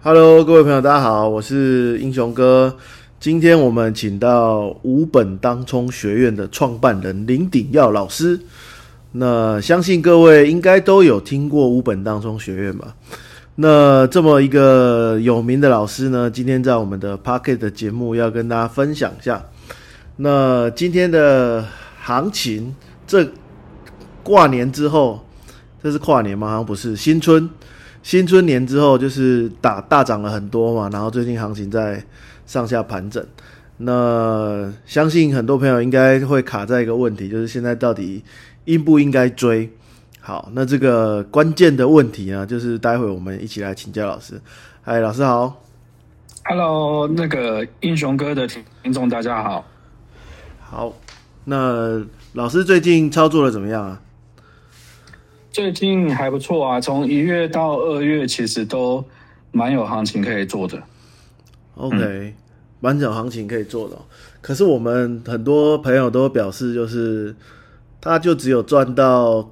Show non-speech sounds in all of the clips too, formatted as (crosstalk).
Hello，各位朋友，大家好，我是英雄哥。今天我们请到五本当冲学院的创办人林鼎耀老师。那相信各位应该都有听过五本当冲学院吧？那这么一个有名的老师呢，今天在我们的 Pocket 的节目要跟大家分享一下。那今天的行情，这挂年之后，这是跨年吗？好像不是，新春。新春年之后，就是大大涨了很多嘛，然后最近行情在上下盘整。那相信很多朋友应该会卡在一个问题，就是现在到底应不应该追？好，那这个关键的问题呢，就是待会我们一起来请教老师。嗨，老师好。Hello，那个英雄哥的听众大家好。好，那老师最近操作的怎么样啊？最近还不错啊，从一月到二月，其实都蛮有行情可以做的。OK，蛮有行情可以做的。可是我们很多朋友都表示，就是他就只有赚到，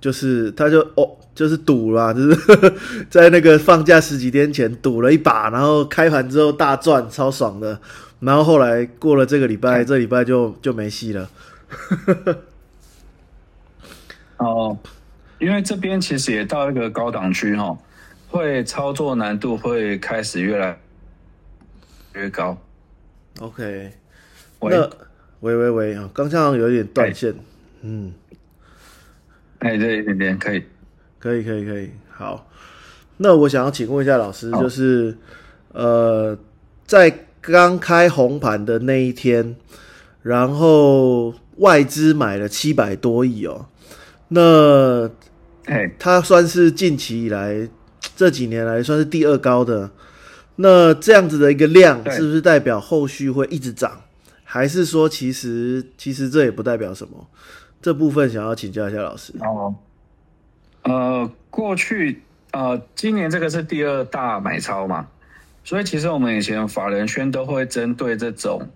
就是他就哦，就是赌啦，就是 (laughs) 在那个放假十几天前赌了一把，然后开盘之后大赚，超爽的。然后后来过了这个礼拜，(laughs) 这礼拜就就没戏了。(laughs) 哦。因为这边其实也到一个高档区哈，会操作难度会开始越来越高。OK，那喂喂喂啊，刚刚有点断线，嗯，哎，对，一点点可以，可以，可以，可以，好。那我想要请问一下老师，就是呃，在刚开红盘的那一天，然后外资买了七百多亿哦，那。哎，它算是近期以来这几年来算是第二高的。那这样子的一个量，是不是代表后续会一直涨？还是说，其实其实这也不代表什么？这部分想要请教一下老师。哦，呃，过去呃，今年这个是第二大买超嘛，所以其实我们以前法人圈都会针对这种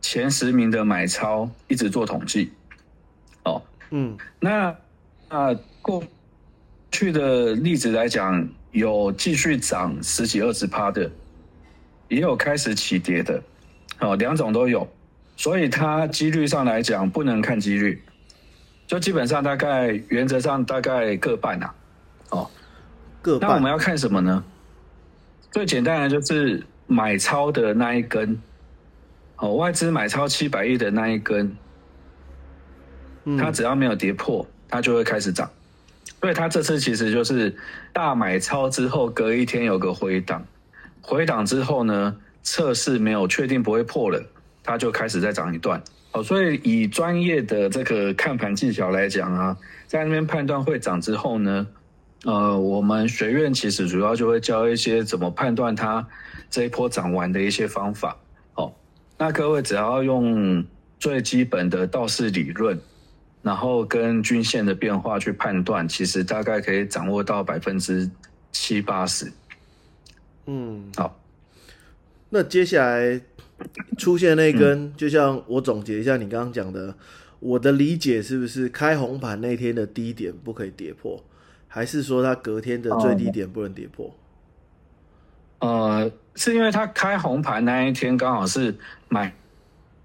前十名的买超一直做统计。哦，嗯，那啊。过去的例子来讲，有继续涨十几二十趴的，也有开始起跌的，哦，两种都有，所以它几率上来讲不能看几率，就基本上大概原则上大概各半呐，哦，各那我们要看什么呢？最简单的就是买超的那一根，哦，外资买超七百亿的那一根，它只要没有跌破，它就会开始涨。所以它这次其实就是大买超之后，隔一天有个回档，回档之后呢，测试没有确定不会破了，它就开始再涨一段。哦，所以以专业的这个看盘技巧来讲啊，在那边判断会涨之后呢，呃，我们学院其实主要就会教一些怎么判断它这一波涨完的一些方法。哦，那各位只要用最基本的道氏理论。然后跟均线的变化去判断，其实大概可以掌握到百分之七八十。嗯，好。那接下来出现那根，就像我总结一下你刚刚讲的，我的理解是不是开红盘那天的低点不可以跌破，还是说它隔天的最低点不能跌破？呃，是因为它开红盘那一天刚好是买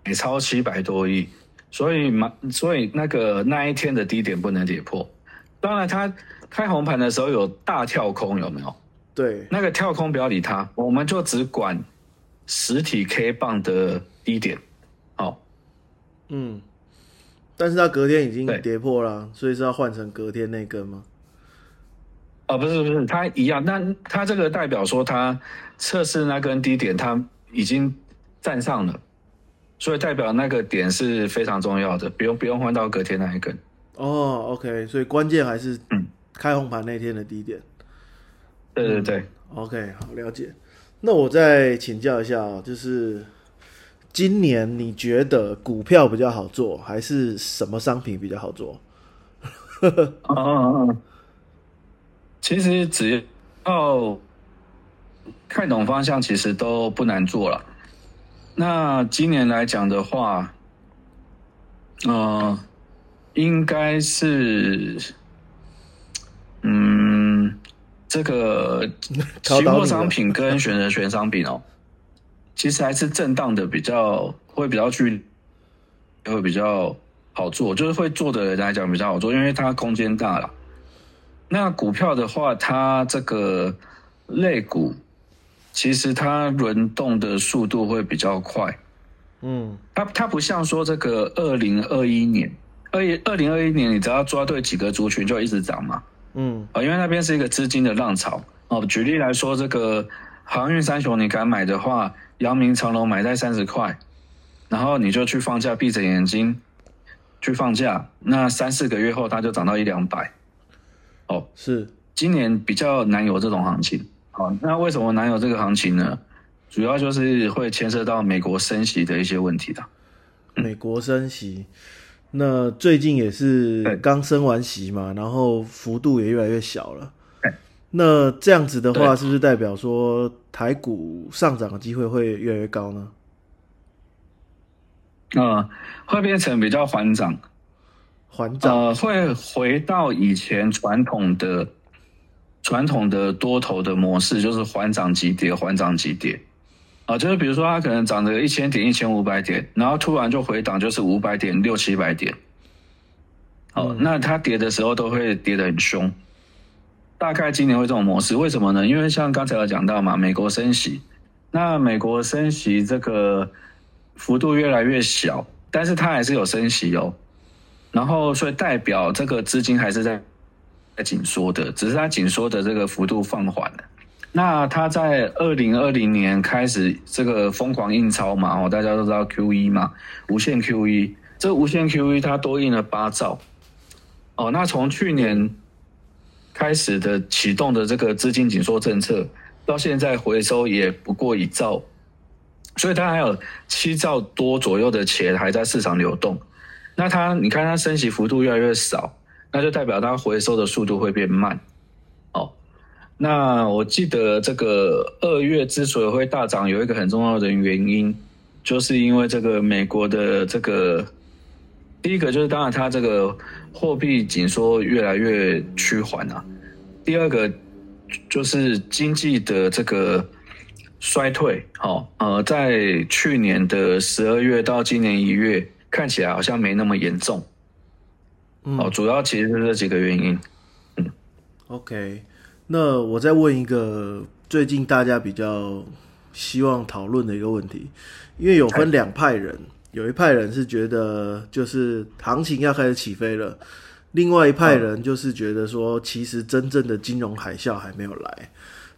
买超七百多亿。所以嘛，所以那个那一天的低点不能跌破。当然，它开红盘的时候有大跳空，有没有？对，那个跳空不要理它，我们就只管实体 K 棒的低点。好，嗯，但是它隔天已经跌破了，所以是要换成隔天那根吗？哦，不是不是，它一样。那它这个代表说，它测试那根低点，它已经站上了。所以代表那个点是非常重要的，不用不用换到隔天那一根。哦，OK，所以关键还是嗯开红盘那天的低点。对对对，OK，好了解。那我再请教一下啊，就是今年你觉得股票比较好做，还是什么商品比较好做？嗯嗯嗯，其实只要看懂方向，其实都不难做了。那今年来讲的话，呃，应该是，嗯，这个 (laughs) 期货商品跟选择权商品哦，其实还是震荡的比较会比较去会比较好做，就是会做的人来讲比较好做，因为它空间大了。那股票的话，它这个类股其实它轮动的速度会比较快。嗯，它它不像说这个二零二一年，二一二零二一年，你只要抓对几个族群就一直涨嘛。嗯，啊，因为那边是一个资金的浪潮。哦，举例来说，这个航运三雄你敢买的话，阳明长隆买在三十块，然后你就去放假，闭着眼睛去放假，那三四个月后它就涨到一两百。哦，是今年比较难有这种行情。好，那为什么难有这个行情呢？主要就是会牵涉到美国升息的一些问题的。美国升息，那最近也是刚升完息嘛，然后幅度也越来越小了。那这样子的话，是不是代表说台股上涨的机会会越来越高呢？呃，会变成比较缓涨，缓涨，呃，会回到以前传统的传统的多头的模式，就是缓涨急跌，缓涨急跌。啊，就是比如说它可能涨了一千点、一千五百点，然后突然就回档，就是五百点、六七百点。哦，那它跌的时候都会跌得很凶。大概今年会这种模式，为什么呢？因为像刚才有讲到嘛，美国升息，那美国升息这个幅度越来越小，但是它还是有升息哦。然后所以代表这个资金还是在在紧缩的，只是它紧缩的这个幅度放缓了。那它在二零二零年开始这个疯狂印钞嘛，哦，大家都知道 Q E 嘛，无限 Q E，这无限 Q E 它多印了八兆，哦，那从去年开始的启动的这个资金紧缩政策，到现在回收也不过一兆，所以它还有七兆多左右的钱还在市场流动。那它你看它升息幅度越来越少，那就代表它回收的速度会变慢。哦那我记得这个二月之所以会大涨，有一个很重要的原因，就是因为这个美国的这个第一个就是当然它这个货币紧缩越来越趋缓啊，第二个就是经济的这个衰退，哦，呃，在去年的十二月到今年一月看起来好像没那么严重，哦，主要其实是这几个原因，嗯，OK。那我再问一个最近大家比较希望讨论的一个问题，因为有分两派人，有一派人是觉得就是行情要开始起飞了，另外一派人就是觉得说其实真正的金融海啸还没有来。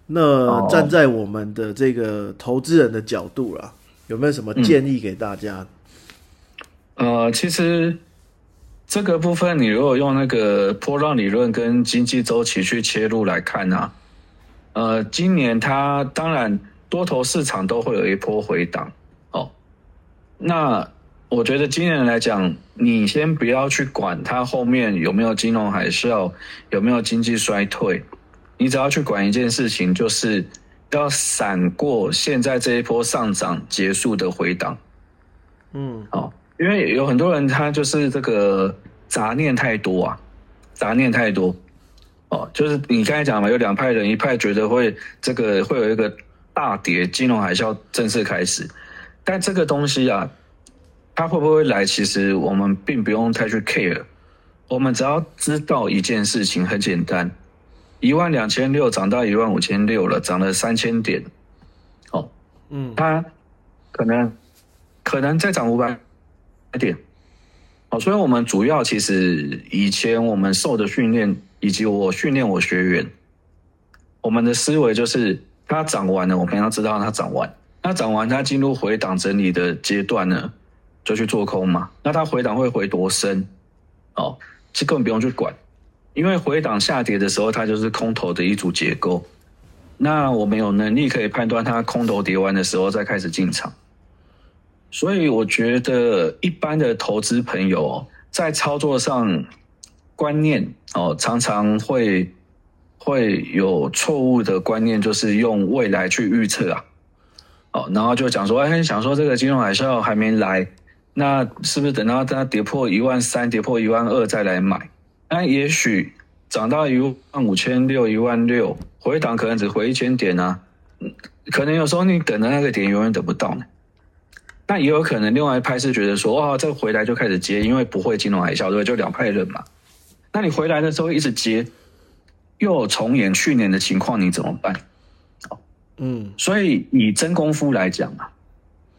那站在我们的这个投资人的角度啦，有没有什么建议给大家？呃，其实。这个部分，你如果用那个波浪理论跟经济周期去切入来看呢，呃，今年它当然多头市场都会有一波回档哦。那我觉得今年来讲，你先不要去管它后面有没有金融海啸，有没有经济衰退，你只要去管一件事情，就是要闪过现在这一波上涨结束的回档。嗯，好。因为有很多人他就是这个杂念太多啊，杂念太多。哦，就是你刚才讲嘛，有两派人，一派觉得会这个会有一个大跌，金融海啸正式开始，但这个东西啊，它会不会来，其实我们并不用太去 care，我们只要知道一件事情很简单，一万两千六涨到一万五千六了，涨了三千点，哦，嗯，它可能可能再涨五百。点，好，所以我们主要其实以前我们受的训练，以及我训练我学员，我们的思维就是，它涨完了，我们要知道它涨完，那涨完它进入回档整理的阶段呢，就去做空嘛。那它回档会回多深？哦，这根本不用去管，因为回档下跌的时候，它就是空头的一组结构。那我们有能力可以判断它空头跌完的时候，再开始进场。所以我觉得一般的投资朋友在操作上观念哦，常常会会有错误的观念，就是用未来去预测啊，哦，然后就讲说，哎，想说这个金融海啸还没来，那是不是等到它跌破一万三、跌破一万二再来买？那也许涨到一万五千六、一万六，回档可能只回一千点啊，可能有时候你等的那个点永远等不到呢。那也有可能另外一派是觉得说，哇，这回来就开始接，因为不会金融海啸，对，就两派人嘛。那你回来的时候一直接，又重演去年的情况，你怎么办？嗯，所以以真功夫来讲啊，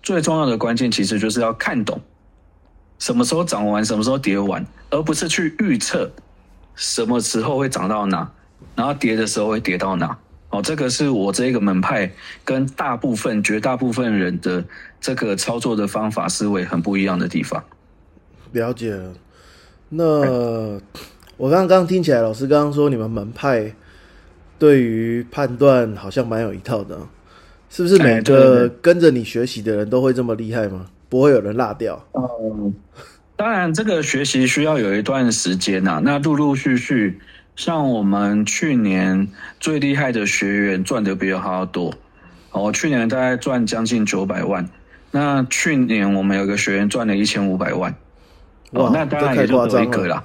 最重要的关键其实就是要看懂什么时候涨完，什么时候跌完，而不是去预测什么时候会涨到哪，然后跌的时候会跌到哪。哦，这个是我这个门派跟大部分、绝大部分人的这个操作的方法思维很不一样的地方。了解了。那我刚刚听起来，老师刚刚说你们门派。对于判断好像蛮有一套的，是不是每个跟着你学习的人都会这么厉害吗？不会有人落掉？嗯，当然，这个学习需要有一段时间呐。那陆陆续续，像我们去年最厉害的学员赚的比较多，我去年大概赚将近九百万。那去年我们有个学员赚了一千五百万，哦，那当然也就一个啦，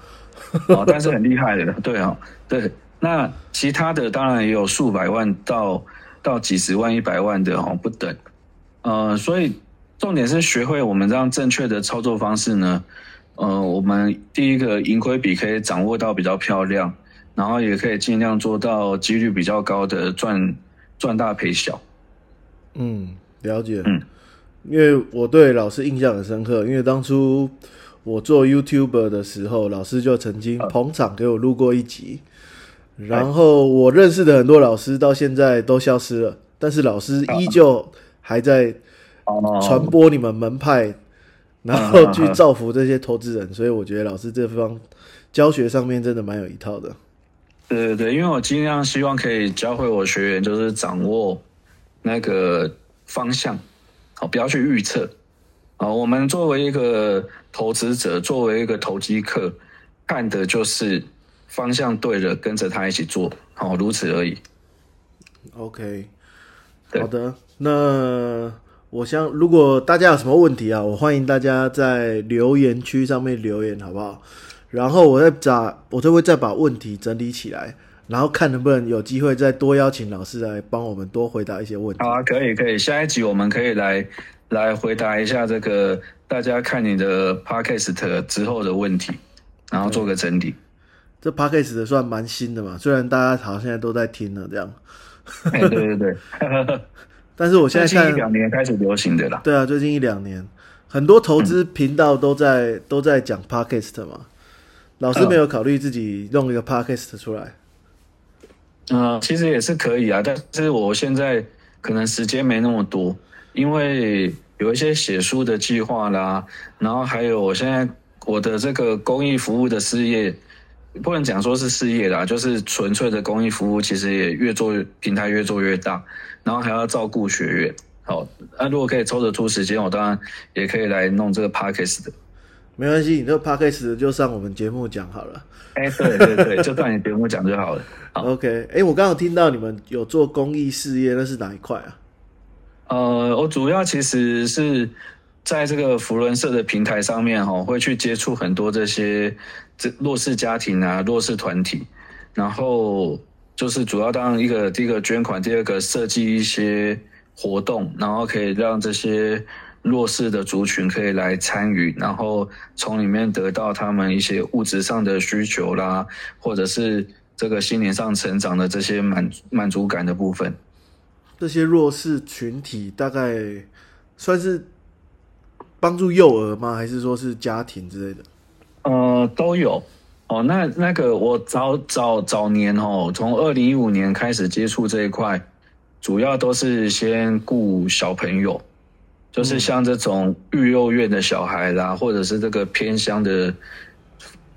哦，(laughs) 但是很厉害的，对哦，对。那其他的当然也有数百万到到几十万、一百万的哦，不等。呃，所以重点是学会我们这样正确的操作方式呢。呃，我们第一个盈亏比可以掌握到比较漂亮，然后也可以尽量做到几率比较高的赚赚大赔小。嗯，了解。嗯，因为我对老师印象很深刻，因为当初我做 YouTuber 的时候，老师就曾经捧场给我录过一集。然后我认识的很多老师到现在都消失了，但是老师依旧还在传播你们门派，然后去造福这些投资人。所以我觉得老师这方教学上面真的蛮有一套的。对对对，因为我尽量希望可以教会我学员，就是掌握那个方向，好，不要去预测。啊，我们作为一个投资者，作为一个投机客，看的就是。方向对了，跟着他一起做，好，如此而已。OK，好的。那我想，如果大家有什么问题啊，我欢迎大家在留言区上面留言，好不好？然后我再把，我就会再把问题整理起来，然后看能不能有机会再多邀请老师来帮我们多回答一些问题。好啊，可以，可以。下一集我们可以来来回答一下这个大家看你的 Podcast 之后的问题，然后做个整理。这 podcast 算蛮新的嘛，虽然大家好像现在都在听了这样。对对对，(laughs) 但是我现在看一两年开始流行的啦。对啊，最近一两年，很多投资频道都在都在讲 podcast 嘛。老师没有考虑自己弄一个 podcast 出来？嗯，其实也是可以啊，但是我现在可能时间没那么多，因为有一些写书的计划啦，然后还有我现在我的这个公益服务的事业。不能讲说是事业啦，就是纯粹的公益服务，其实也越做平台越做越大，然后还要照顾学员。好，那如果可以抽得出时间，我当然也可以来弄这个 podcast 的。没关系，你这个 podcast 就上我们节目讲好了。哎，对对对，(laughs) 就上你节目讲就好了。OK，哎，我刚刚听到你们有做公益事业，那是哪一块啊？呃，我主要其实是在这个福伦社的平台上面哈，会去接触很多这些。这弱势家庭啊，弱势团体，然后就是主要当一个第一个捐款，第二个设计一些活动，然后可以让这些弱势的族群可以来参与，然后从里面得到他们一些物质上的需求啦，或者是这个心灵上成长的这些满满足感的部分。这些弱势群体大概算是帮助幼儿吗？还是说是家庭之类的？呃，都有哦。那那个我早早早年哦，从二零一五年开始接触这一块，主要都是先顾小朋友，就是像这种育幼院的小孩啦，或者是这个偏乡的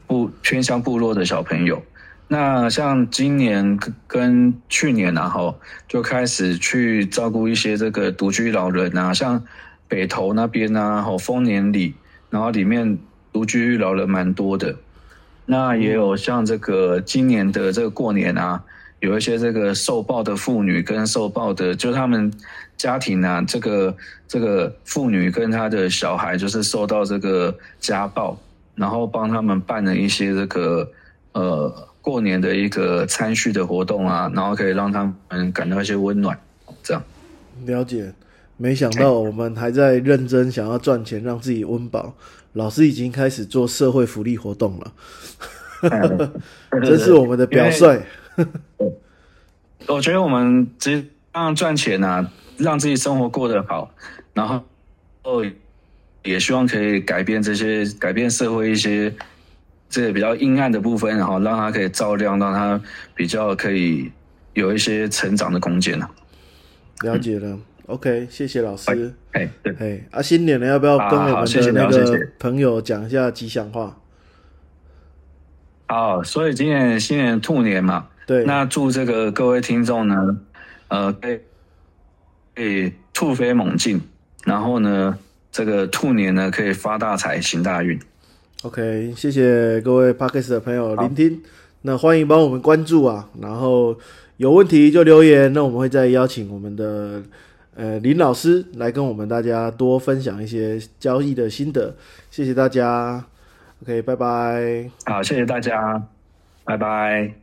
部偏乡部落的小朋友。那像今年跟去年然后就开始去照顾一些这个独居老人啊，像北投那边啊，吼丰年里，然后里面。独居老人蛮多的，那也有像这个今年的这个过年啊，有一些这个受暴的妇女跟受暴的，就他们家庭啊，这个这个妇女跟她的小孩就是受到这个家暴，然后帮他们办了一些这个呃过年的一个餐叙的活动啊，然后可以让他们感到一些温暖，这样。了解，没想到我们还在认真想要赚钱，让自己温饱。老师已经开始做社会福利活动了，(laughs) 这是我们的表率。我觉得我们只让赚钱啊，让自己生活过得好，然后哦，也希望可以改变这些改变社会一些这个比较阴暗的部分，然后让它可以照亮，让它比较可以有一些成长的空间呢。了解了，OK，谢谢老师。哎，对，哎，啊，新年了，要不要跟我们的那个朋友讲一下吉祥话？好，所以今年新年兔年嘛，对，那祝这个各位听众呢，呃，可以可以突飞猛进，然后呢，这个兔年呢可以发大财、行大运。OK，谢谢各位 Parkes 的朋友聆听，那欢迎帮我们关注啊，然后。有问题就留言，那我们会再邀请我们的呃林老师来跟我们大家多分享一些交易的心得。谢谢大家，OK，拜拜。好，谢谢大家，拜拜。